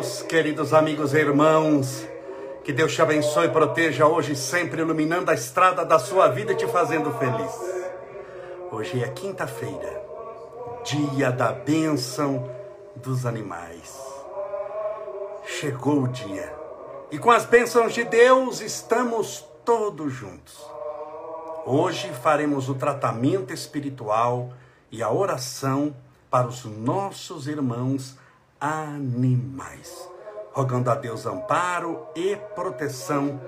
Meus queridos amigos e irmãos. Que Deus te abençoe e proteja hoje, sempre iluminando a estrada da sua vida e te fazendo feliz. Hoje é quinta-feira, dia da bênção dos animais. Chegou o dia. E com as bênçãos de Deus estamos todos juntos. Hoje faremos o tratamento espiritual e a oração para os nossos irmãos animais, rogando a Deus amparo e proteção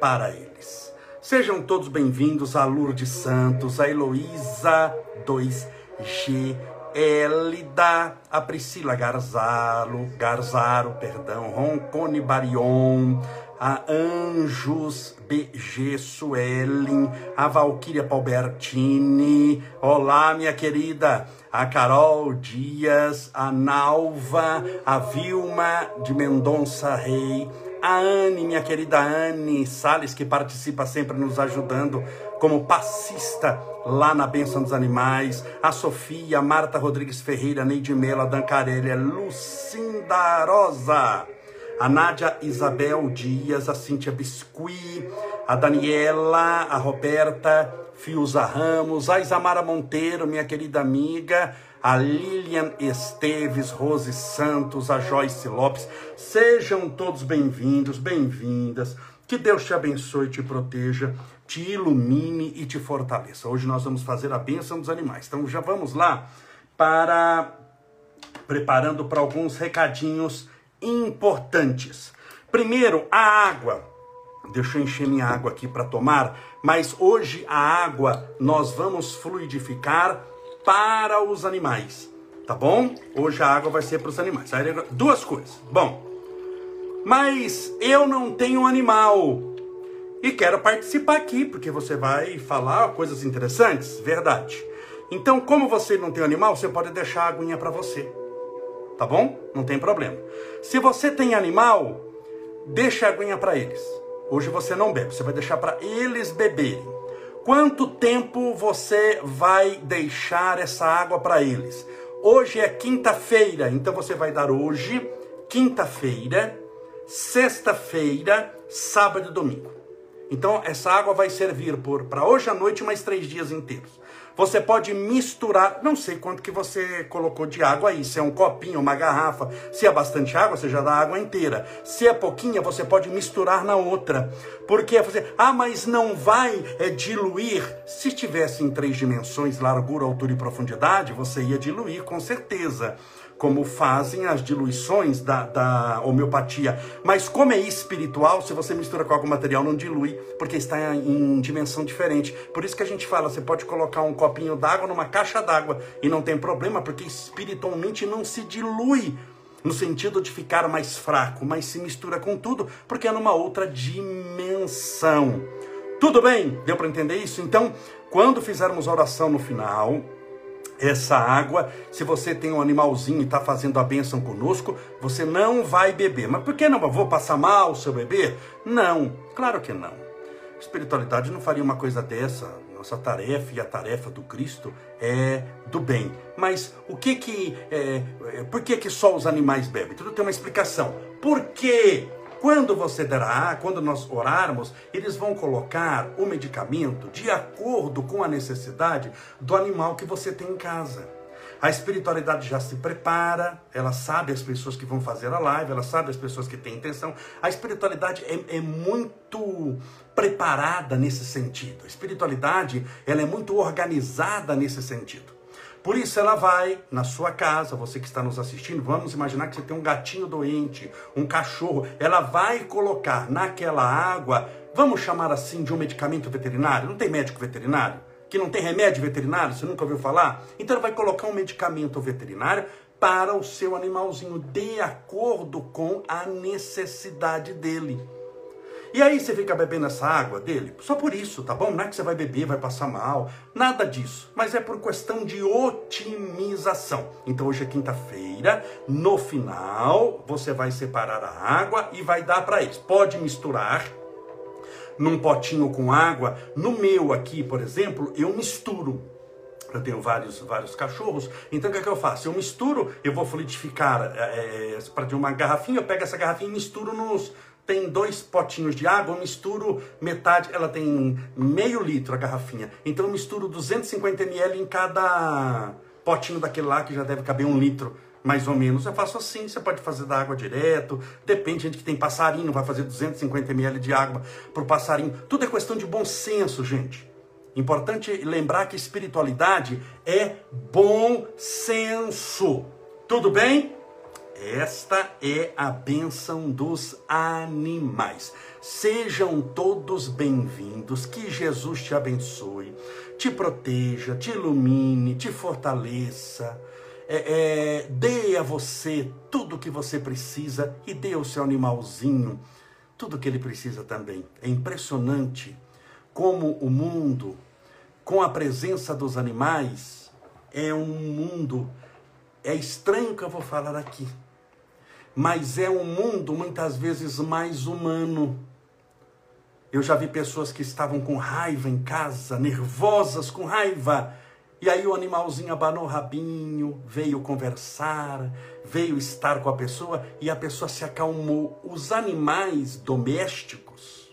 para eles. Sejam todos bem-vindos a Lourdes Santos, a Heloísa 2G, Elida, a Priscila Garzalo, Garzaro, perdão, Roncone Barion, a Anjos BG Suelen, a Valquíria Palbertini, olá minha querida, a Carol Dias, a Nalva, a Vilma de Mendonça Rei, a Anne, minha querida Anne Sales, que participa sempre nos ajudando como passista lá na Bênção dos Animais, a Sofia, a Marta Rodrigues Ferreira, Neide Melo, a Dan Carelli, a Lucinda Rosa, a Nádia Isabel Dias, a Cíntia Biscuit, a Daniela, a Roberta Fiuza Ramos, a Isamara Monteiro, minha querida amiga, a Lilian Esteves, Rose Santos, a Joyce Lopes. Sejam todos bem-vindos, bem-vindas. Que Deus te abençoe te proteja, te ilumine e te fortaleça. Hoje nós vamos fazer a bênção dos animais. Então já vamos lá para preparando para alguns recadinhos importantes. Primeiro, a água. Deixa eu encher minha água aqui para tomar, mas hoje a água nós vamos fluidificar para os animais, tá bom? Hoje a água vai ser para os animais. Duas coisas. Bom, mas eu não tenho animal e quero participar aqui porque você vai falar coisas interessantes, verdade? Então, como você não tem animal, você pode deixar a aguinha para você, tá bom? Não tem problema. Se você tem animal, deixa a aguinha para eles. Hoje você não bebe, você vai deixar para eles beberem. Quanto tempo você vai deixar essa água para eles? Hoje é quinta-feira, então você vai dar hoje, quinta-feira, sexta-feira, sábado e domingo. Então essa água vai servir por para hoje à noite mais três dias inteiros. Você pode misturar, não sei quanto que você colocou de água aí, se é um copinho, uma garrafa, se é bastante água, você já dá a água inteira. Se é pouquinha, você pode misturar na outra. Porque você, ah, mas não vai é, diluir. Se tivesse em três dimensões, largura, altura e profundidade, você ia diluir com certeza como fazem as diluições da, da homeopatia. Mas como é espiritual, se você mistura com algum material, não dilui, porque está em dimensão diferente. Por isso que a gente fala, você pode colocar um copinho d'água numa caixa d'água e não tem problema, porque espiritualmente não se dilui no sentido de ficar mais fraco, mas se mistura com tudo, porque é numa outra dimensão. Tudo bem? Deu para entender isso? Então, quando fizermos a oração no final, essa água, se você tem um animalzinho e está fazendo a bênção conosco, você não vai beber. Mas por que não? vou passar mal se eu beber? Não, claro que não. Espiritualidade não faria uma coisa dessa. Nossa tarefa e a tarefa do Cristo é do bem. Mas o que que, é, é por que que só os animais bebem? Tudo tem uma explicação. Por quê? Quando você dará, quando nós orarmos, eles vão colocar o medicamento de acordo com a necessidade do animal que você tem em casa. A espiritualidade já se prepara, ela sabe as pessoas que vão fazer a live, ela sabe as pessoas que têm intenção. A espiritualidade é, é muito preparada nesse sentido. A espiritualidade ela é muito organizada nesse sentido. Por isso ela vai na sua casa, você que está nos assistindo, vamos imaginar que você tem um gatinho doente, um cachorro, ela vai colocar naquela água, vamos chamar assim de um medicamento veterinário, não tem médico veterinário? Que não tem remédio veterinário, você nunca ouviu falar? Então ela vai colocar um medicamento veterinário para o seu animalzinho, de acordo com a necessidade dele. E aí você fica bebendo essa água dele? Só por isso, tá bom? Não é que você vai beber, vai passar mal, nada disso. Mas é por questão de otimização. Então hoje é quinta-feira, no final você vai separar a água e vai dar para eles. Pode misturar num potinho com água. No meu aqui, por exemplo, eu misturo. Eu tenho vários, vários cachorros, então o que, é que eu faço? Eu misturo, eu vou fluidificar é, é para de uma garrafinha, eu pego essa garrafinha e misturo nos. Tem dois potinhos de água, eu misturo metade, ela tem meio litro a garrafinha. Então eu misturo 250 ml em cada potinho daquele lá, que já deve caber um litro mais ou menos. Eu faço assim, você pode fazer da água direto, depende, gente que tem passarinho, vai fazer 250 ml de água para o passarinho. Tudo é questão de bom senso, gente. Importante lembrar que espiritualidade é bom senso. Tudo bem? Esta é a bênção dos animais. Sejam todos bem-vindos, que Jesus te abençoe, te proteja, te ilumine, te fortaleça, é, é, dê a você tudo o que você precisa e dê ao seu animalzinho tudo o que ele precisa também. É impressionante como o mundo com a presença dos animais é um mundo, é estranho que eu vou falar aqui, mas é um mundo muitas vezes mais humano. Eu já vi pessoas que estavam com raiva em casa, nervosas, com raiva, e aí o animalzinho abanou o rabinho, veio conversar, veio estar com a pessoa e a pessoa se acalmou. Os animais domésticos,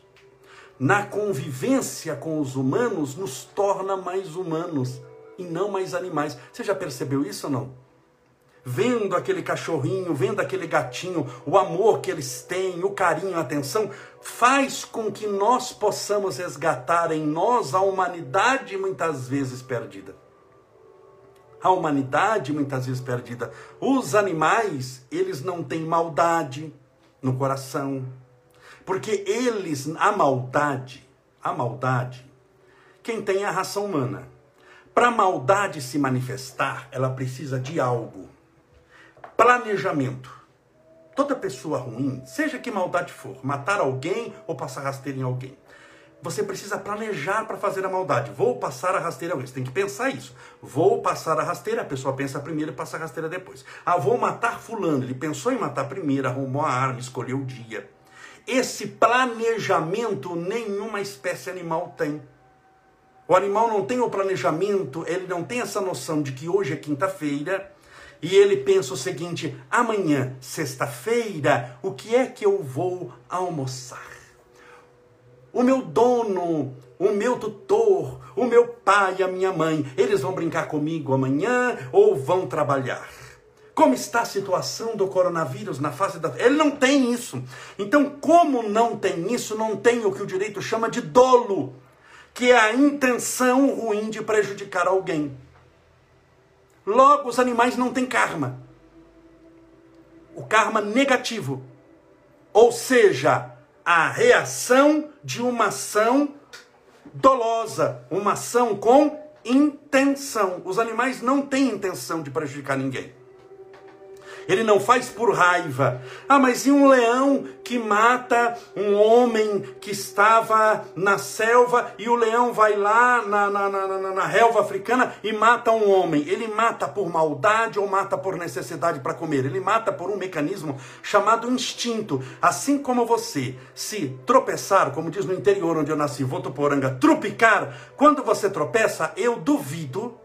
na convivência com os humanos nos torna mais humanos e não mais animais. Você já percebeu isso ou não? Vendo aquele cachorrinho, vendo aquele gatinho, o amor que eles têm, o carinho, a atenção, faz com que nós possamos resgatar em nós a humanidade muitas vezes perdida. A humanidade muitas vezes perdida. Os animais, eles não têm maldade no coração, porque eles, a maldade, a maldade, quem tem é a raça humana. Para a maldade se manifestar, ela precisa de algo. Planejamento. Toda pessoa ruim, seja que maldade for, matar alguém ou passar rasteira em alguém, você precisa planejar para fazer a maldade. Vou passar a rasteira alguém. Você tem que pensar isso. Vou passar a rasteira, a pessoa pensa primeiro e passa a rasteira depois. Ah, vou matar fulano. Ele pensou em matar primeiro, arrumou a arma, escolheu o dia. Esse planejamento nenhuma espécie animal tem. O animal não tem o planejamento, ele não tem essa noção de que hoje é quinta-feira e ele pensa o seguinte: amanhã, sexta-feira, o que é que eu vou almoçar? O meu dono, o meu tutor, o meu pai, a minha mãe, eles vão brincar comigo amanhã ou vão trabalhar? Como está a situação do coronavírus na face da Ele não tem isso. Então, como não tem isso, não tem o que o direito chama de dolo, que é a intenção ruim de prejudicar alguém. Logo, os animais não têm karma. O karma negativo. Ou seja, a reação de uma ação dolosa, uma ação com intenção. Os animais não têm intenção de prejudicar ninguém. Ele não faz por raiva. Ah, mas e um leão que mata um homem que estava na selva e o leão vai lá na, na, na, na, na relva africana e mata um homem? Ele mata por maldade ou mata por necessidade para comer? Ele mata por um mecanismo chamado instinto. Assim como você se tropeçar, como diz no interior onde eu nasci, Votuporanga, trupicar, quando você tropeça, eu duvido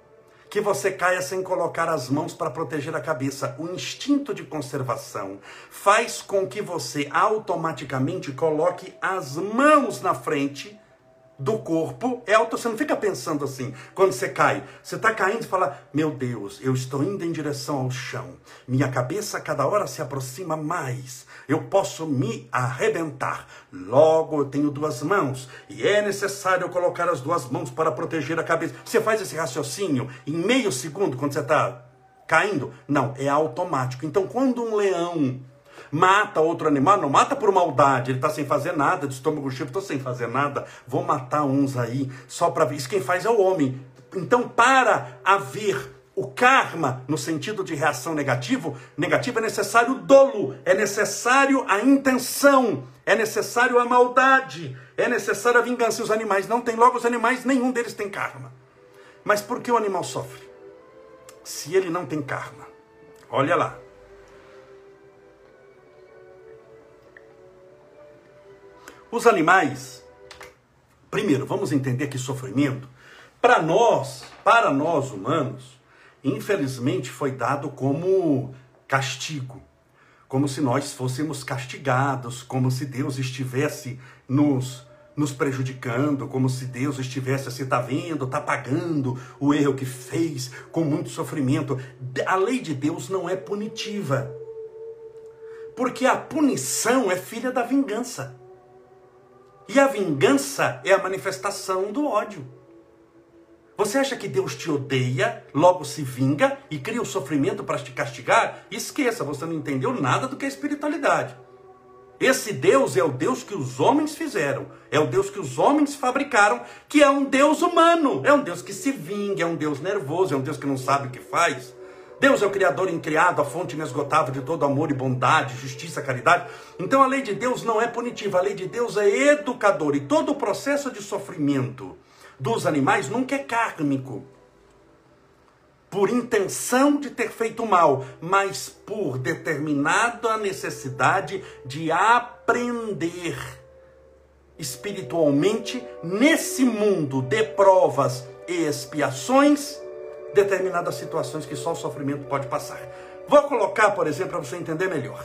que você caia sem colocar as mãos para proteger a cabeça. O instinto de conservação faz com que você automaticamente coloque as mãos na frente do corpo é auto. Você não fica pensando assim quando você cai. Você está caindo e fala: Meu Deus, eu estou indo em direção ao chão. Minha cabeça cada hora se aproxima mais. Eu posso me arrebentar. Logo eu tenho duas mãos e é necessário colocar as duas mãos para proteger a cabeça. Você faz esse raciocínio em meio segundo quando você está caindo? Não, é automático. Então quando um leão mata outro animal, não mata por maldade, ele está sem fazer nada, de estômago cheio, estou sem fazer nada, vou matar uns aí, só para ver. Isso quem faz é o homem. Então, para haver o karma, no sentido de reação negativo, negativo é necessário o dolo, é necessário a intenção, é necessário a maldade, é necessário a vingança. E os animais não têm, logo os animais, nenhum deles tem karma. Mas por que o animal sofre? Se ele não tem karma. Olha lá. Os animais, primeiro, vamos entender que sofrimento Para nós, para nós humanos, infelizmente foi dado como castigo, como se nós fôssemos castigados, como se Deus estivesse nos nos prejudicando, como se Deus estivesse assim, tá vendo, tá pagando o erro que fez com muito sofrimento. A lei de Deus não é punitiva. Porque a punição é filha da vingança. E a vingança é a manifestação do ódio. Você acha que Deus te odeia, logo se vinga e cria o sofrimento para te castigar? Esqueça, você não entendeu nada do que é espiritualidade. Esse Deus é o Deus que os homens fizeram, é o Deus que os homens fabricaram, que é um Deus humano, é um Deus que se vinga, é um Deus nervoso, é um Deus que não sabe o que faz. Deus é o Criador incriado, a fonte inesgotável de todo amor e bondade, justiça, caridade. Então a lei de Deus não é punitiva, a lei de Deus é educadora. E todo o processo de sofrimento dos animais nunca é kármico por intenção de ter feito mal, mas por determinada necessidade de aprender espiritualmente nesse mundo de provas e expiações determinadas situações que só o sofrimento pode passar. Vou colocar, por exemplo, para você entender melhor.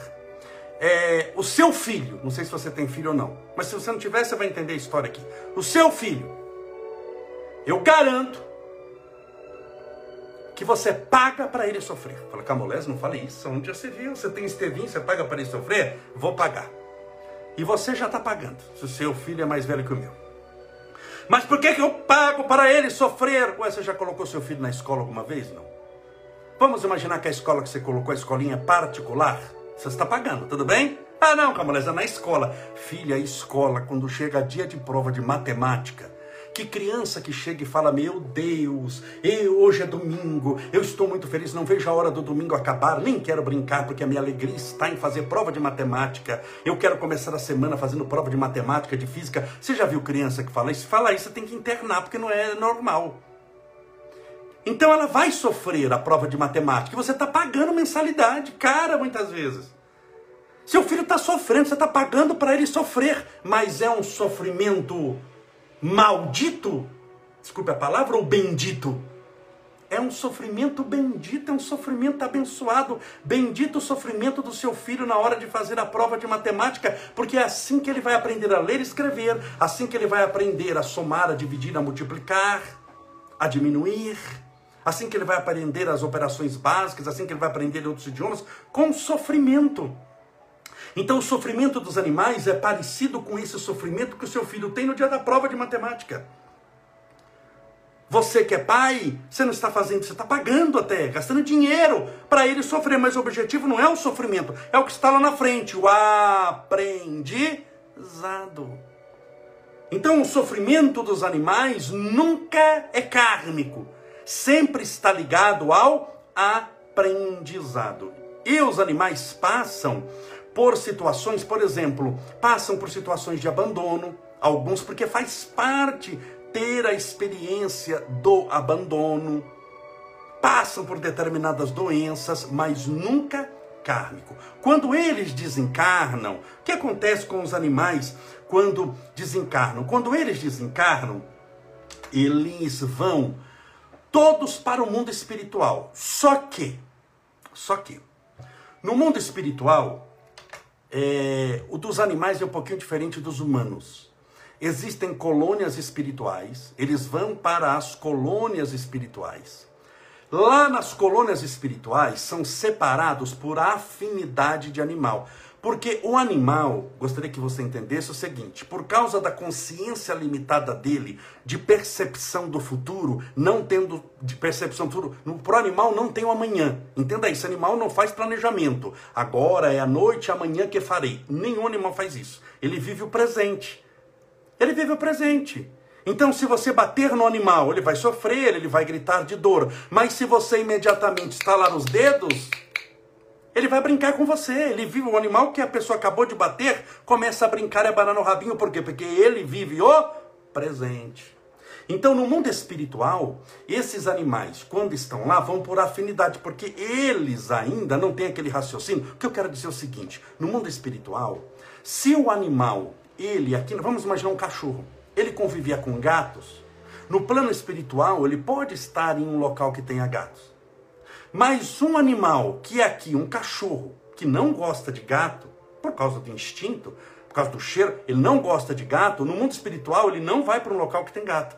É, o seu filho, não sei se você tem filho ou não, mas se você não tiver, você vai entender a história aqui. O seu filho, eu garanto que você paga para ele sofrer. Fala, Camolés, não fale isso. Onde já se viu? Você tem estevinho, você paga para ele sofrer? Vou pagar. E você já está pagando, se o seu filho é mais velho que o meu. Mas por que, que eu pago para ele sofrer? Ué, você já colocou seu filho na escola alguma vez? Não. Vamos imaginar que a escola que você colocou, a escolinha particular, você está pagando, tudo bem? Ah, não, Camolés, é na escola. Filha, escola, quando chega dia de prova de matemática, que criança que chega e fala: Meu Deus, eu, hoje é domingo, eu estou muito feliz, não vejo a hora do domingo acabar, nem quero brincar, porque a minha alegria está em fazer prova de matemática. Eu quero começar a semana fazendo prova de matemática, de física. Você já viu criança que fala isso? Fala isso, você tem que internar, porque não é normal. Então ela vai sofrer a prova de matemática e você está pagando mensalidade, cara, muitas vezes. Seu filho está sofrendo, você está pagando para ele sofrer, mas é um sofrimento maldito, desculpe a palavra, ou bendito? É um sofrimento bendito, é um sofrimento abençoado. Bendito o sofrimento do seu filho na hora de fazer a prova de matemática, porque é assim que ele vai aprender a ler e escrever, assim que ele vai aprender a somar, a dividir, a multiplicar, a diminuir, assim que ele vai aprender as operações básicas, assim que ele vai aprender outros idiomas, com sofrimento. Então o sofrimento dos animais é parecido com esse sofrimento que o seu filho tem no dia da prova de matemática. Você que é pai, você não está fazendo, você está pagando até, gastando dinheiro para ele sofrer, mas o objetivo não é o sofrimento, é o que está lá na frente, o aprendizado. Então o sofrimento dos animais nunca é kármico, sempre está ligado ao aprendizado. E os animais passam por situações, por exemplo, passam por situações de abandono, alguns porque faz parte ter a experiência do abandono, passam por determinadas doenças, mas nunca kármico. Quando eles desencarnam, o que acontece com os animais quando desencarnam? Quando eles desencarnam, eles vão todos para o mundo espiritual. Só que, só que, no mundo espiritual, é, o dos animais é um pouquinho diferente dos humanos. Existem colônias espirituais, eles vão para as colônias espirituais. Lá nas colônias espirituais são separados por afinidade de animal. Porque o animal, gostaria que você entendesse o seguinte: por causa da consciência limitada dele, de percepção do futuro, não tendo de percepção do futuro, para o animal não tem o amanhã. Entenda isso: animal não faz planejamento. Agora é a noite, amanhã que farei. Nenhum animal faz isso. Ele vive o presente. Ele vive o presente. Então, se você bater no animal, ele vai sofrer, ele vai gritar de dor. Mas se você imediatamente estalar os dedos, ele vai brincar com você. Ele vive o animal que a pessoa acabou de bater, começa a brincar e abanar no rabinho. Por quê? Porque ele vive o presente. Então, no mundo espiritual, esses animais, quando estão lá, vão por afinidade, porque eles ainda não têm aquele raciocínio. O que eu quero dizer é o seguinte: no mundo espiritual, se o animal, ele aqui, vamos imaginar um cachorro, ele convivia com gatos, No plano espiritual, ele pode estar em um local que tenha gatos. Mas um animal que é aqui, um cachorro, que não gosta de gato, por causa do instinto, por causa do cheiro, ele não gosta de gato, no mundo espiritual ele não vai para um local que tem gato.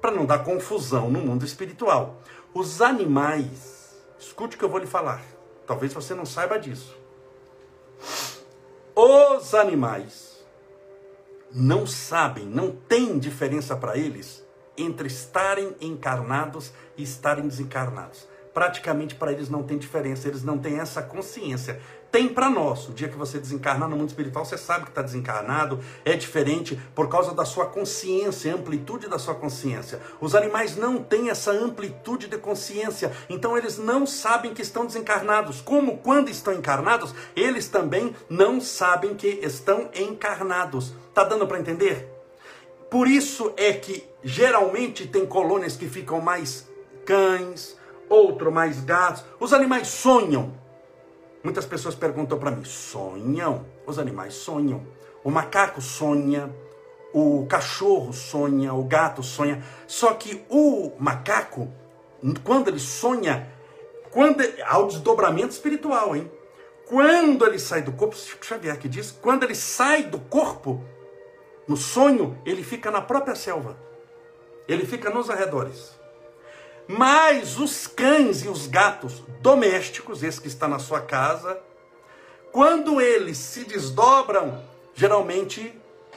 Para não dar confusão no mundo espiritual. Os animais, escute o que eu vou lhe falar. Talvez você não saiba disso. Os animais não sabem, não tem diferença para eles entre estarem encarnados e estarem desencarnados praticamente para eles não tem diferença, eles não têm essa consciência. Tem para nós, o dia que você desencarnar no mundo espiritual, você sabe que está desencarnado, é diferente por causa da sua consciência, amplitude da sua consciência. Os animais não têm essa amplitude de consciência, então eles não sabem que estão desencarnados. Como quando estão encarnados, eles também não sabem que estão encarnados. Tá dando para entender? Por isso é que geralmente tem colônias que ficam mais cães, outro mais gatos. Os animais sonham. Muitas pessoas perguntam para mim: sonham? Os animais sonham. O macaco sonha, o cachorro sonha, o gato sonha. Só que o macaco, quando ele sonha, quando há o desdobramento espiritual, hein? Quando ele sai do corpo, Chico Xavier que diz, quando ele sai do corpo, no sonho, ele fica na própria selva. Ele fica nos arredores. Mas os cães e os gatos domésticos, esse que está na sua casa, quando eles se desdobram, geralmente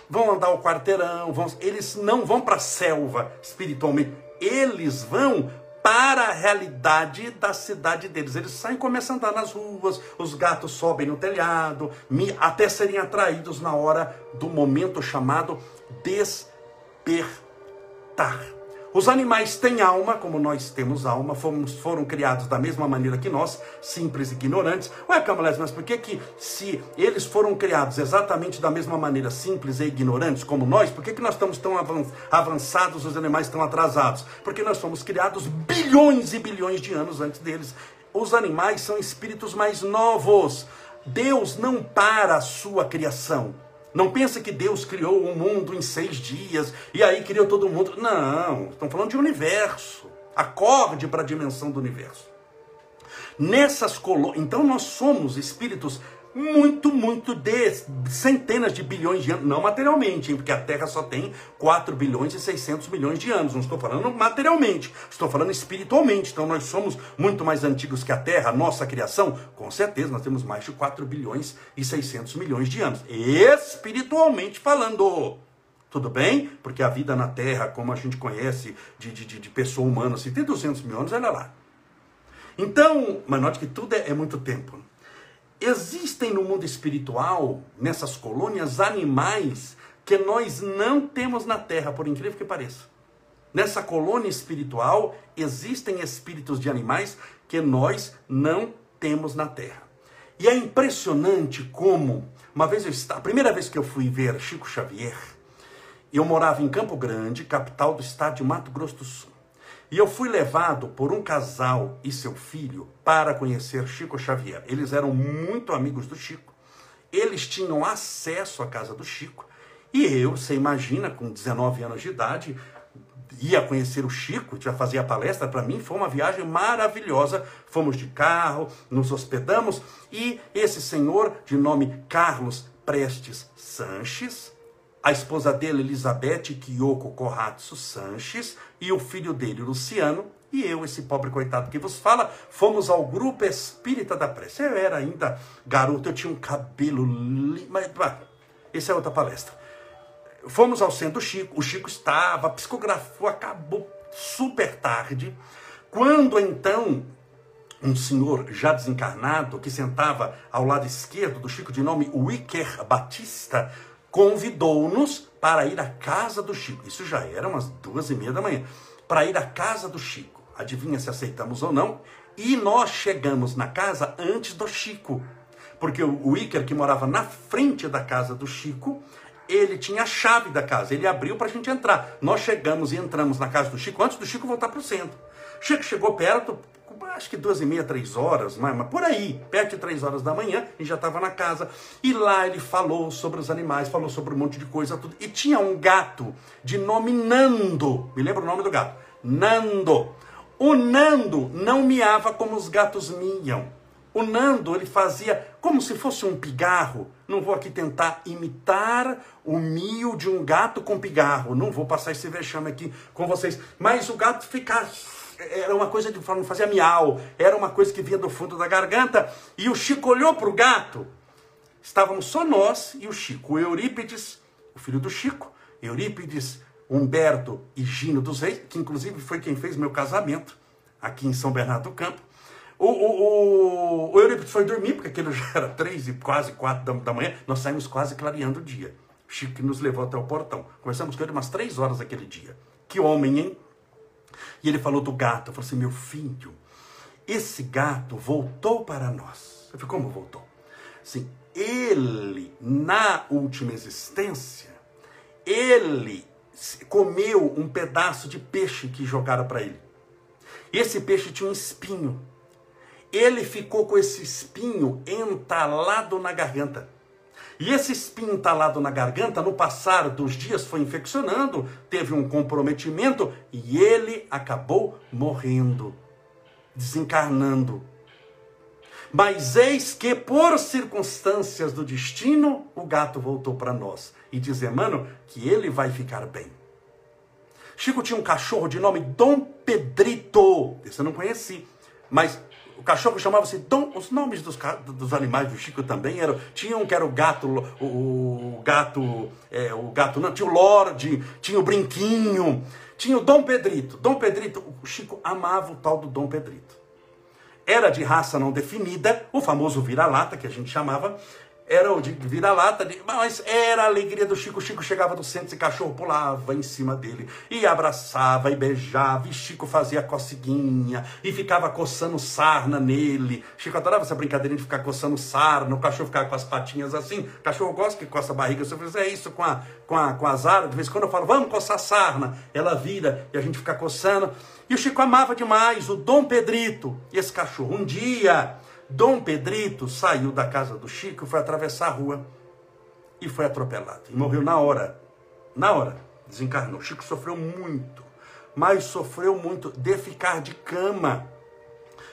vão andar o quarteirão, vão, eles não vão para a selva espiritualmente, eles vão para a realidade da cidade deles. Eles saem e começam a andar nas ruas, os gatos sobem no telhado, até serem atraídos na hora do momento chamado despertar. Os animais têm alma, como nós temos alma, fomos, foram criados da mesma maneira que nós, simples e ignorantes. Ué, Camulés, mas por que que se eles foram criados exatamente da mesma maneira, simples e ignorantes como nós, por que que nós estamos tão avançados, os animais estão atrasados? Porque nós fomos criados bilhões e bilhões de anos antes deles. Os animais são espíritos mais novos. Deus não para a sua criação. Não pensa que Deus criou o mundo em seis dias e aí criou todo mundo. Não, estão falando de universo. Acorde para a dimensão do universo. Nessas colônias. Então nós somos espíritos muito, muito de centenas de bilhões de anos, não materialmente, hein, porque a Terra só tem 4 bilhões e 600 milhões de anos. Não estou falando materialmente, estou falando espiritualmente. Então nós somos muito mais antigos que a Terra, nossa criação. Com certeza, nós temos mais de 4 bilhões e 600 milhões de anos. Espiritualmente falando. Tudo bem? Porque a vida na Terra, como a gente conhece de, de, de pessoa humana, se tem 200 mil anos, é lá. Então, mas note que tudo é, é muito tempo. Existem no mundo espiritual, nessas colônias, animais que nós não temos na Terra, por incrível que pareça. Nessa colônia espiritual existem espíritos de animais que nós não temos na Terra. E é impressionante como, uma vez eu estava, a primeira vez que eu fui ver Chico Xavier, eu morava em Campo Grande, capital do estado de Mato Grosso do Sul. E eu fui levado por um casal e seu filho para conhecer Chico Xavier. Eles eram muito amigos do Chico. Eles tinham acesso à casa do Chico. E eu, você imagina, com 19 anos de idade, ia conhecer o Chico, já fazia palestra para mim, foi uma viagem maravilhosa. Fomos de carro, nos hospedamos e esse senhor de nome Carlos Prestes Sanches, a esposa dele, Elizabeth Kyoko Kohatsu Sanches, e o filho dele, Luciano, e eu, esse pobre coitado que vos fala, fomos ao grupo espírita da prece. Eu era ainda garoto, eu tinha um cabelo. Li... Mas, essa é outra palestra. Fomos ao centro do Chico, o Chico estava, psicografou, acabou super tarde. Quando então um senhor já desencarnado, que sentava ao lado esquerdo do Chico, de nome Wicker Batista, convidou-nos para ir à casa do Chico. Isso já era umas duas e meia da manhã. Para ir à casa do Chico. Adivinha se aceitamos ou não? E nós chegamos na casa antes do Chico. Porque o Iker, que morava na frente da casa do Chico, ele tinha a chave da casa, ele abriu para a gente entrar. Nós chegamos e entramos na casa do Chico antes do Chico voltar para o centro. Chico chegou perto, acho que duas e meia, três horas, mas, mas por aí, perto de três horas da manhã, e já estava na casa. E lá ele falou sobre os animais, falou sobre um monte de coisa, tudo. E tinha um gato de nome Nando. Me lembra o nome do gato? Nando. O Nando não miava como os gatos miam. O Nando, ele fazia como se fosse um pigarro. Não vou aqui tentar imitar o mio de um gato com pigarro. Não vou passar esse vexame aqui com vocês. Mas o gato ficava era uma coisa de não fazia miau, era uma coisa que vinha do fundo da garganta. E o Chico olhou para o gato. Estávamos só nós e o Chico. O Eurípides, o filho do Chico, Eurípides, Humberto e Gino dos Reis, que inclusive foi quem fez meu casamento aqui em São Bernardo do Campo. O, o, o, o Eurípides foi dormir, porque aquilo já era três e quase quatro da, da manhã. Nós saímos quase clareando o dia. Chico nos levou até o portão. Conversamos com ele umas três horas aquele dia. Que homem, hein? E ele falou do gato. Falou assim: meu filho, esse gato voltou para nós. Eu falei: como voltou? Sim, ele, na última existência, ele comeu um pedaço de peixe que jogaram para ele. Esse peixe tinha um espinho. Ele ficou com esse espinho entalado na garganta. E esse espinho entalado na garganta, no passar dos dias, foi infeccionando, teve um comprometimento e ele acabou morrendo, desencarnando. Mas eis que, por circunstâncias do destino, o gato voltou para nós. E diz Emmanuel que ele vai ficar bem. Chico tinha um cachorro de nome Dom Pedrito. Esse eu não conheci. Mas o cachorro chamava-se Dom. Os nomes dos, dos animais do Chico também eram. Tinha um que era o gato, o, o gato, é, o gato não, tinha o Lorde, tinha o Brinquinho, tinha o Dom Pedrito. Dom Pedrito, o Chico amava o tal do Dom Pedrito. Era de raça não definida, o famoso vira-lata que a gente chamava, era o de vira-lata, mas era a alegria do Chico. O Chico chegava do centro e cachorro pulava em cima dele, e abraçava, e beijava, e Chico fazia coceguinha, e ficava coçando sarna nele. Chico adorava essa brincadeirinha de ficar coçando sarna, o cachorro ficava com as patinhas assim. O cachorro gosta que coça a barriga. Se eu fizer isso com a, com a, com a Zara, de vez em quando eu falo, vamos coçar sarna, ela vira e a gente fica coçando. E o Chico amava demais o Dom Pedrito, esse cachorro. Um dia Dom Pedrito saiu da casa do Chico, foi atravessar a rua e foi atropelado. E morreu na hora. Na hora. Desencarnou. Chico sofreu muito. Mas sofreu muito de ficar de cama.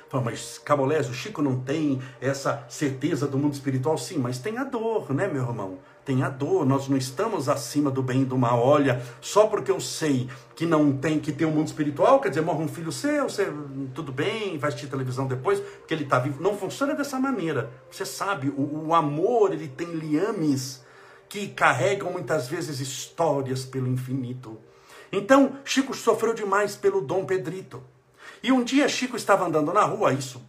Fala, mas Camolés, o Chico não tem essa certeza do mundo espiritual? Sim, mas tem a dor, né, meu irmão? Tem a dor, nós não estamos acima do bem e do mal. Olha, só porque eu sei que não tem, que tem um mundo espiritual, quer dizer, morre um filho seu, você, tudo bem, vai assistir televisão depois, porque ele está vivo. Não funciona dessa maneira. Você sabe, o, o amor, ele tem liames que carregam muitas vezes histórias pelo infinito. Então, Chico sofreu demais pelo Dom Pedrito. E um dia Chico estava andando na rua, isso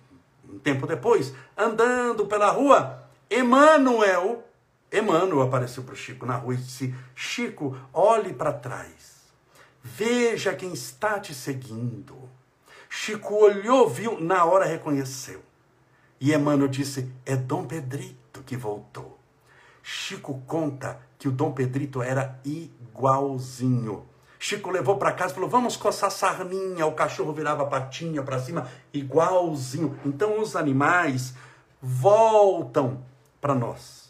um tempo depois, andando pela rua, Emmanuel Emmanuel apareceu para Chico na rua e disse: Chico, olhe para trás, veja quem está te seguindo. Chico olhou, viu, na hora reconheceu. E Emmanuel disse: É Dom Pedrito que voltou. Chico conta que o Dom Pedrito era igualzinho. Chico levou para casa e falou: Vamos coçar sarninha. O cachorro virava patinha para cima, igualzinho. Então os animais voltam para nós.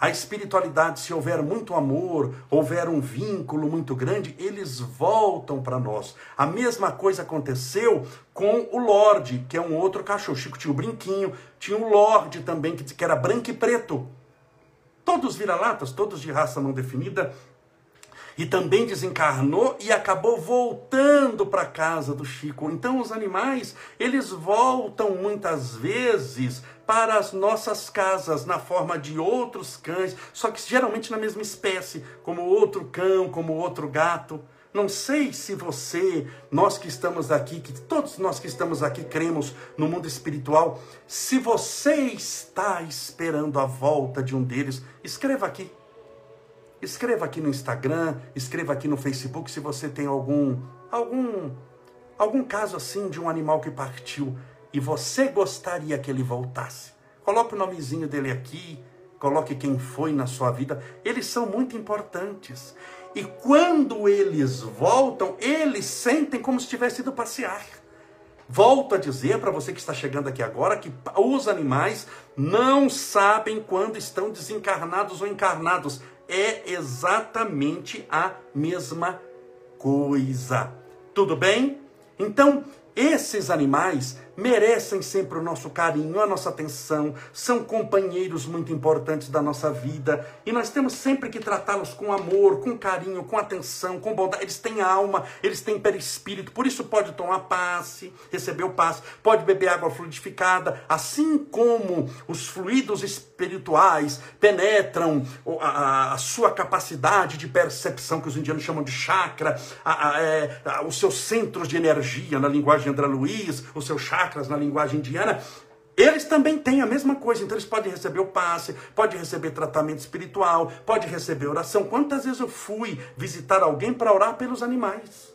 A espiritualidade, se houver muito amor, houver um vínculo muito grande, eles voltam para nós. A mesma coisa aconteceu com o Lorde, que é um outro cachorro. Chico tinha o brinquinho, tinha o Lorde também, que era branco e preto. Todos vira-latas, todos de raça não definida, e também desencarnou e acabou voltando para a casa do Chico. Então os animais, eles voltam muitas vezes para as nossas casas na forma de outros cães, só que geralmente na mesma espécie, como outro cão, como outro gato. Não sei se você, nós que estamos aqui, que todos nós que estamos aqui cremos no mundo espiritual, se você está esperando a volta de um deles, escreva aqui Escreva aqui no Instagram, escreva aqui no Facebook se você tem algum algum algum caso assim de um animal que partiu e você gostaria que ele voltasse. Coloque o nomezinho dele aqui coloque quem foi na sua vida, eles são muito importantes. E quando eles voltam, eles sentem como se tivesse ido passear. Volto a dizer para você que está chegando aqui agora que os animais não sabem quando estão desencarnados ou encarnados. É exatamente a mesma coisa. Tudo bem? Então, esses animais merecem sempre o nosso carinho, a nossa atenção, são companheiros muito importantes da nossa vida e nós temos sempre que tratá-los com amor, com carinho, com atenção, com bondade. Eles têm alma, eles têm perispírito, por isso pode tomar passe, receber o passe, pode beber água fluidificada, assim como os fluidos espirituais penetram a, a sua capacidade de percepção, que os indianos chamam de chakra, a, a, é, os seus centros de energia, na linguagem de André Luiz, o seu chakra chakras na linguagem indiana, eles também têm a mesma coisa, então eles podem receber o passe, pode receber tratamento espiritual, pode receber oração. Quantas vezes eu fui visitar alguém para orar pelos animais?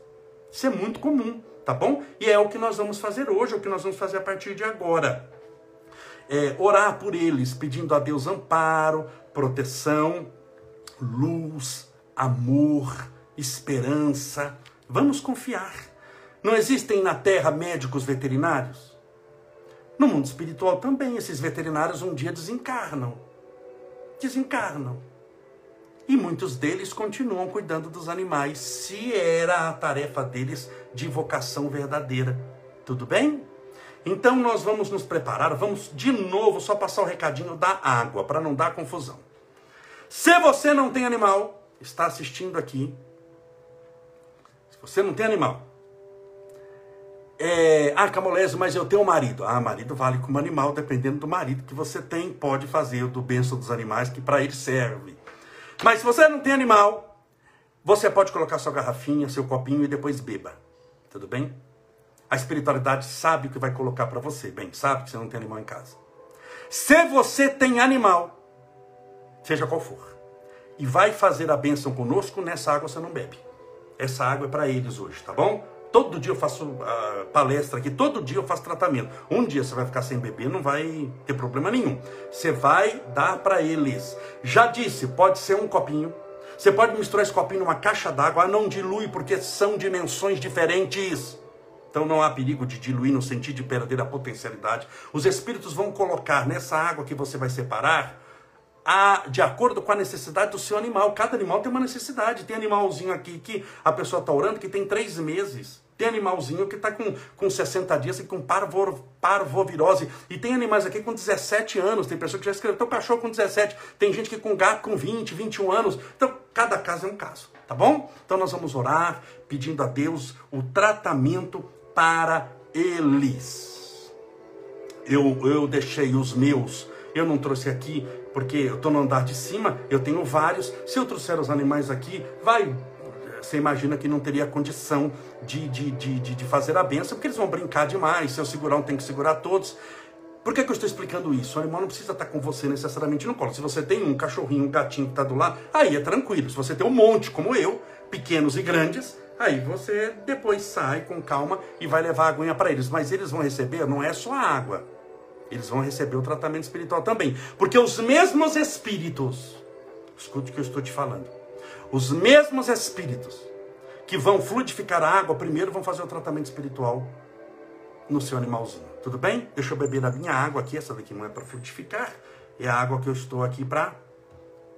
Isso é muito comum, tá bom? E é o que nós vamos fazer hoje, é o que nós vamos fazer a partir de agora. É, orar por eles, pedindo a Deus amparo, proteção, luz, amor, esperança. Vamos confiar. Não existem na terra médicos veterinários? No mundo espiritual também, esses veterinários um dia desencarnam. Desencarnam. E muitos deles continuam cuidando dos animais, se era a tarefa deles de vocação verdadeira. Tudo bem? Então nós vamos nos preparar, vamos de novo só passar o recadinho da água, para não dar confusão. Se você não tem animal, está assistindo aqui. Se você não tem animal, é, ah, Camolésio, mas eu tenho um marido. Ah, marido vale como animal, dependendo do marido que você tem, pode fazer o do benção dos animais, que para ele serve. Mas se você não tem animal, você pode colocar sua garrafinha, seu copinho e depois beba. Tudo bem? A espiritualidade sabe o que vai colocar para você. Bem, sabe que você não tem animal em casa. Se você tem animal, seja qual for, e vai fazer a bênção conosco, nessa água você não bebe. Essa água é para eles hoje, tá bom? Todo dia eu faço uh, palestra aqui, todo dia eu faço tratamento. Um dia você vai ficar sem beber, não vai ter problema nenhum. Você vai dar para eles. Já disse, pode ser um copinho. Você pode misturar esse copinho numa caixa d'água, ah, não dilui porque são dimensões diferentes. Então não há perigo de diluir no sentido de perder a potencialidade. Os espíritos vão colocar nessa água que você vai separar a, de acordo com a necessidade do seu animal. Cada animal tem uma necessidade. Tem animalzinho aqui que a pessoa está orando que tem três meses. Tem animalzinho que está com, com 60 dias e com parvo, parvovirose. E tem animais aqui com 17 anos. Tem pessoa que já escreveu, teu cachorro com 17. Tem gente que com gato com 20, 21 anos. Então, cada caso é um caso, tá bom? Então nós vamos orar pedindo a Deus o tratamento para eles. Eu, eu deixei os meus, eu não trouxe aqui porque eu estou no andar de cima, eu tenho vários. Se eu trouxer os animais aqui, vai você imagina que não teria condição de, de, de, de, fazer a benção, porque eles vão brincar demais. Se eu segurar um, tem que segurar todos. Por que, que eu estou explicando isso? O animal não precisa estar com você necessariamente no colo. Se você tem um cachorrinho, um gatinho que está do lado, aí é tranquilo. Se você tem um monte, como eu, pequenos e grandes, aí você depois sai com calma e vai levar a aguinha para eles. Mas eles vão receber, não é só a água. Eles vão receber o tratamento espiritual também. Porque os mesmos espíritos, escute o que eu estou te falando os mesmos espíritos que vão fluidificar a água, primeiro vão fazer o tratamento espiritual no seu animalzinho. Tudo bem? Deixa eu beber da minha água aqui. Essa daqui não é para fluidificar. É a água que eu estou aqui para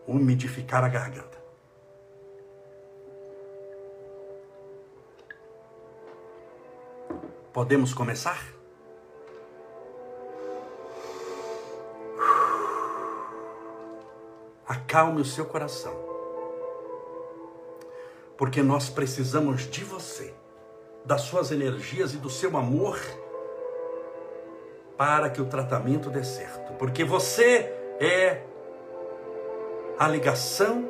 umidificar a garganta. Podemos começar? Acalme o seu coração porque nós precisamos de você, das suas energias e do seu amor para que o tratamento dê certo, porque você é a ligação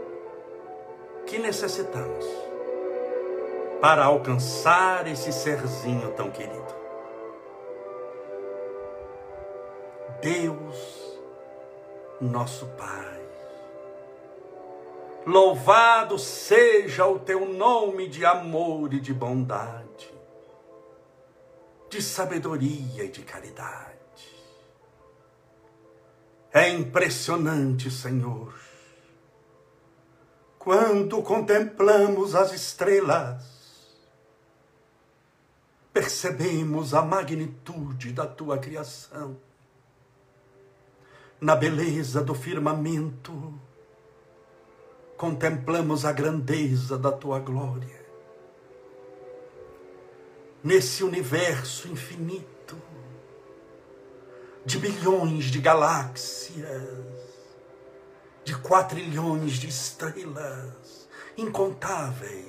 que necessitamos para alcançar esse serzinho tão querido. Deus, nosso Pai Louvado seja o teu nome de amor e de bondade, de sabedoria e de caridade. É impressionante, Senhor. Quando contemplamos as estrelas, percebemos a magnitude da tua criação, na beleza do firmamento, contemplamos a grandeza da tua glória. Nesse universo infinito, de bilhões de galáxias, de quatrilhões de estrelas incontáveis.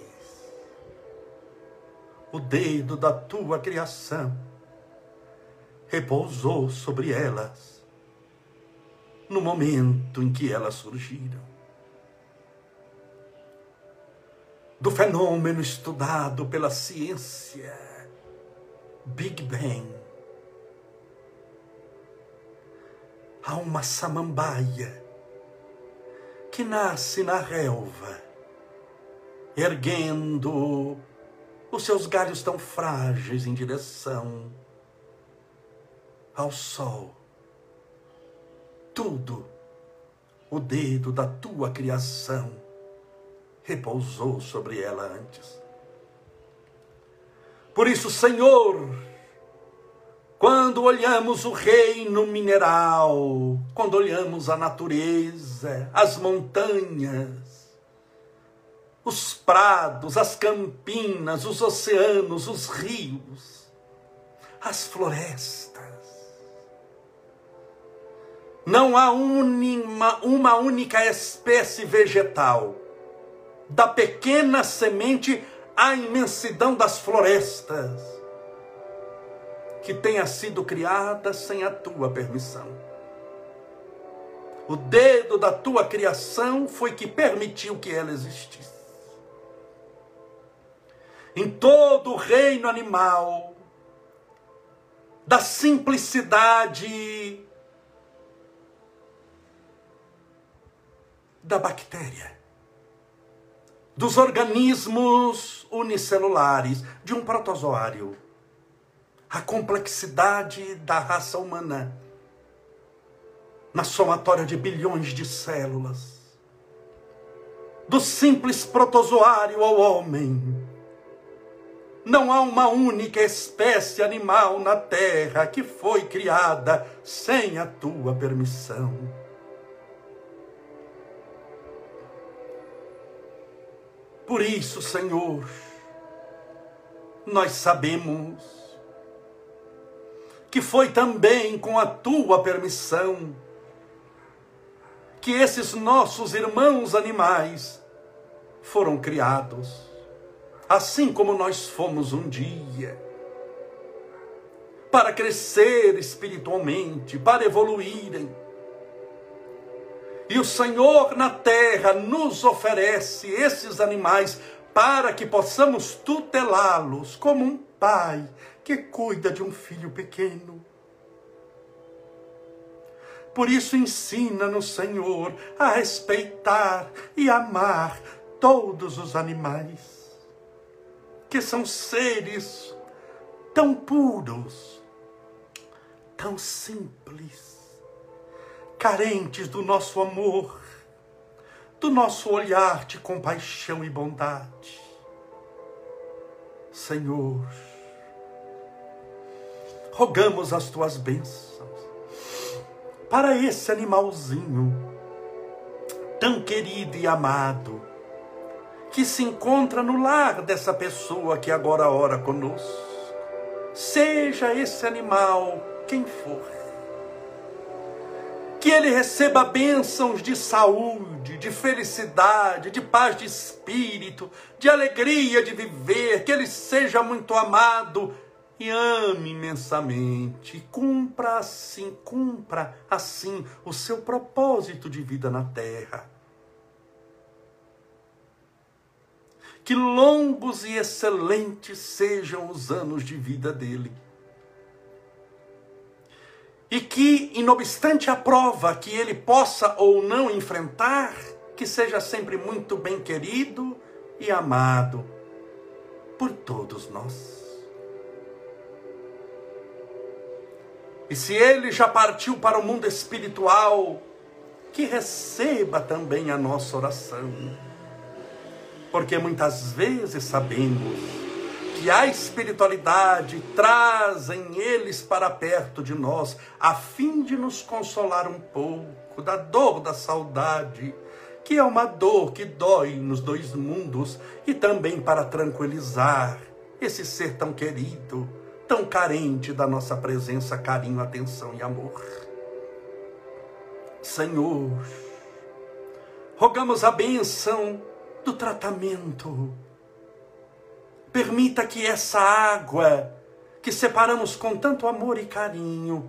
O dedo da tua criação repousou sobre elas no momento em que elas surgiram. Do fenômeno estudado pela ciência, Big Bang, há uma samambaia que nasce na relva, erguendo os seus galhos tão frágeis em direção ao sol. Tudo, o dedo da tua criação, repousou sobre ela antes. Por isso, Senhor, quando olhamos o reino mineral, quando olhamos a natureza, as montanhas, os prados, as campinas, os oceanos, os rios, as florestas, não há uma, uma única espécie vegetal, da pequena semente à imensidão das florestas que tenha sido criada sem a tua permissão. O dedo da tua criação foi que permitiu que ela existisse. Em todo o reino animal, da simplicidade da bactéria, dos organismos unicelulares, de um protozoário a complexidade da raça humana na somatória de bilhões de células, do simples protozoário ao homem. Não há uma única espécie animal na terra que foi criada sem a tua permissão. Por isso, Senhor, nós sabemos que foi também com a tua permissão que esses nossos irmãos animais foram criados, assim como nós fomos um dia, para crescer espiritualmente, para evoluírem. E o Senhor na terra nos oferece esses animais para que possamos tutelá-los como um pai que cuida de um filho pequeno. Por isso, ensina-nos, Senhor, a respeitar e amar todos os animais, que são seres tão puros, tão simples, carentes do nosso amor, do nosso olhar de compaixão e bondade. Senhor, rogamos as tuas bênçãos para esse animalzinho tão querido e amado que se encontra no lar dessa pessoa que agora ora conosco. Seja esse animal quem for. Que ele receba bênçãos de saúde, de felicidade, de paz de espírito, de alegria de viver, que ele seja muito amado e ame imensamente, cumpra assim, cumpra assim o seu propósito de vida na terra. Que longos e excelentes sejam os anos de vida dele. E que, inobstante a prova que ele possa ou não enfrentar, que seja sempre muito bem querido e amado por todos nós. E se ele já partiu para o mundo espiritual, que receba também a nossa oração. Porque muitas vezes sabemos que a espiritualidade trazem eles para perto de nós, a fim de nos consolar um pouco da dor da saudade, que é uma dor que dói nos dois mundos, e também para tranquilizar esse ser tão querido tão carente da nossa presença, carinho, atenção e amor. Senhor, rogamos a benção do tratamento. Permita que essa água que separamos com tanto amor e carinho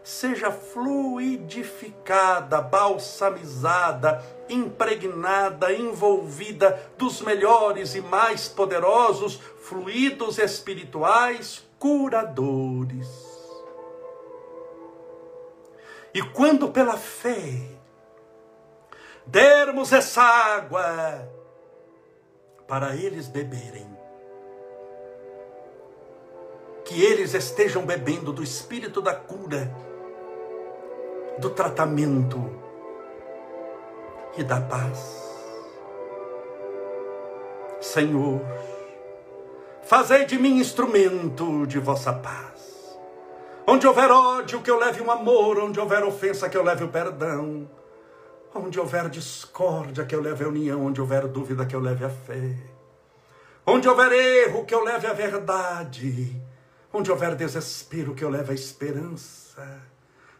seja fluidificada, balsamizada, impregnada, envolvida dos melhores e mais poderosos fluidos espirituais curadores. E quando pela fé dermos essa água para eles beberem, que eles estejam bebendo do espírito da cura, do tratamento e da paz. Senhor, Fazei de mim instrumento de vossa paz. Onde houver ódio, que eu leve o amor. Onde houver ofensa, que eu leve o perdão. Onde houver discórdia, que eu leve a união. Onde houver dúvida, que eu leve a fé. Onde houver erro, que eu leve a verdade. Onde houver desespero, que eu leve a esperança.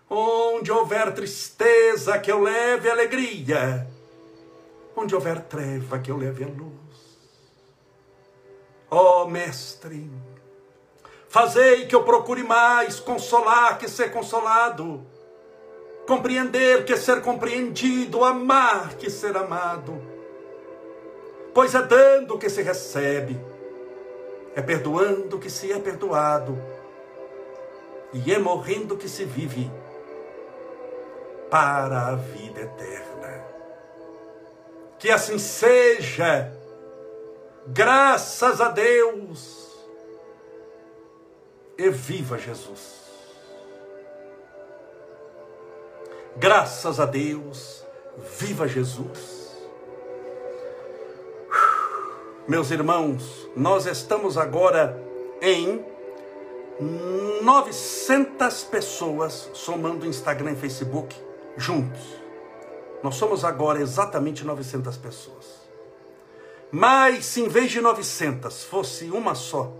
Onde houver tristeza, que eu leve alegria. Onde houver treva, que eu leve a luz. Ó oh, Mestre, fazei que eu procure mais consolar que ser consolado, compreender que ser compreendido, amar que ser amado. Pois é dando que se recebe, é perdoando que se é perdoado, e é morrendo que se vive para a vida eterna. Que assim seja Graças a Deus. E viva Jesus. Graças a Deus. Viva Jesus. Meus irmãos, nós estamos agora em 900 pessoas, somando Instagram e Facebook, juntos. Nós somos agora exatamente 900 pessoas. Mas se em vez de 900 fosse uma só,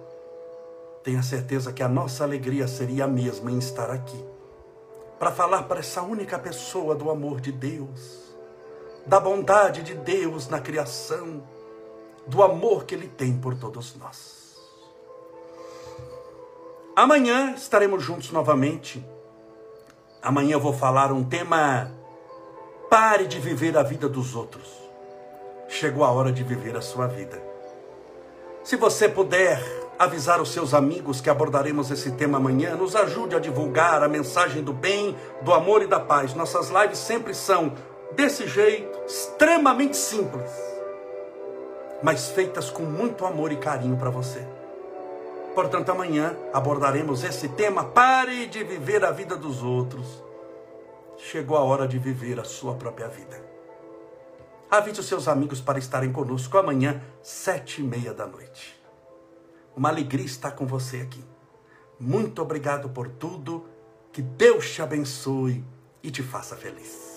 tenha certeza que a nossa alegria seria a mesma em estar aqui. Para falar para essa única pessoa do amor de Deus, da bondade de Deus na criação, do amor que Ele tem por todos nós. Amanhã estaremos juntos novamente. Amanhã eu vou falar um tema: pare de viver a vida dos outros chegou a hora de viver a sua vida. Se você puder avisar os seus amigos que abordaremos esse tema amanhã, nos ajude a divulgar a mensagem do bem, do amor e da paz. Nossas lives sempre são desse jeito, extremamente simples, mas feitas com muito amor e carinho para você. Portanto, amanhã abordaremos esse tema. Pare de viver a vida dos outros. Chegou a hora de viver a sua própria vida. Avise os seus amigos para estarem conosco amanhã, sete e meia da noite. Uma alegria estar com você aqui. Muito obrigado por tudo. Que Deus te abençoe e te faça feliz.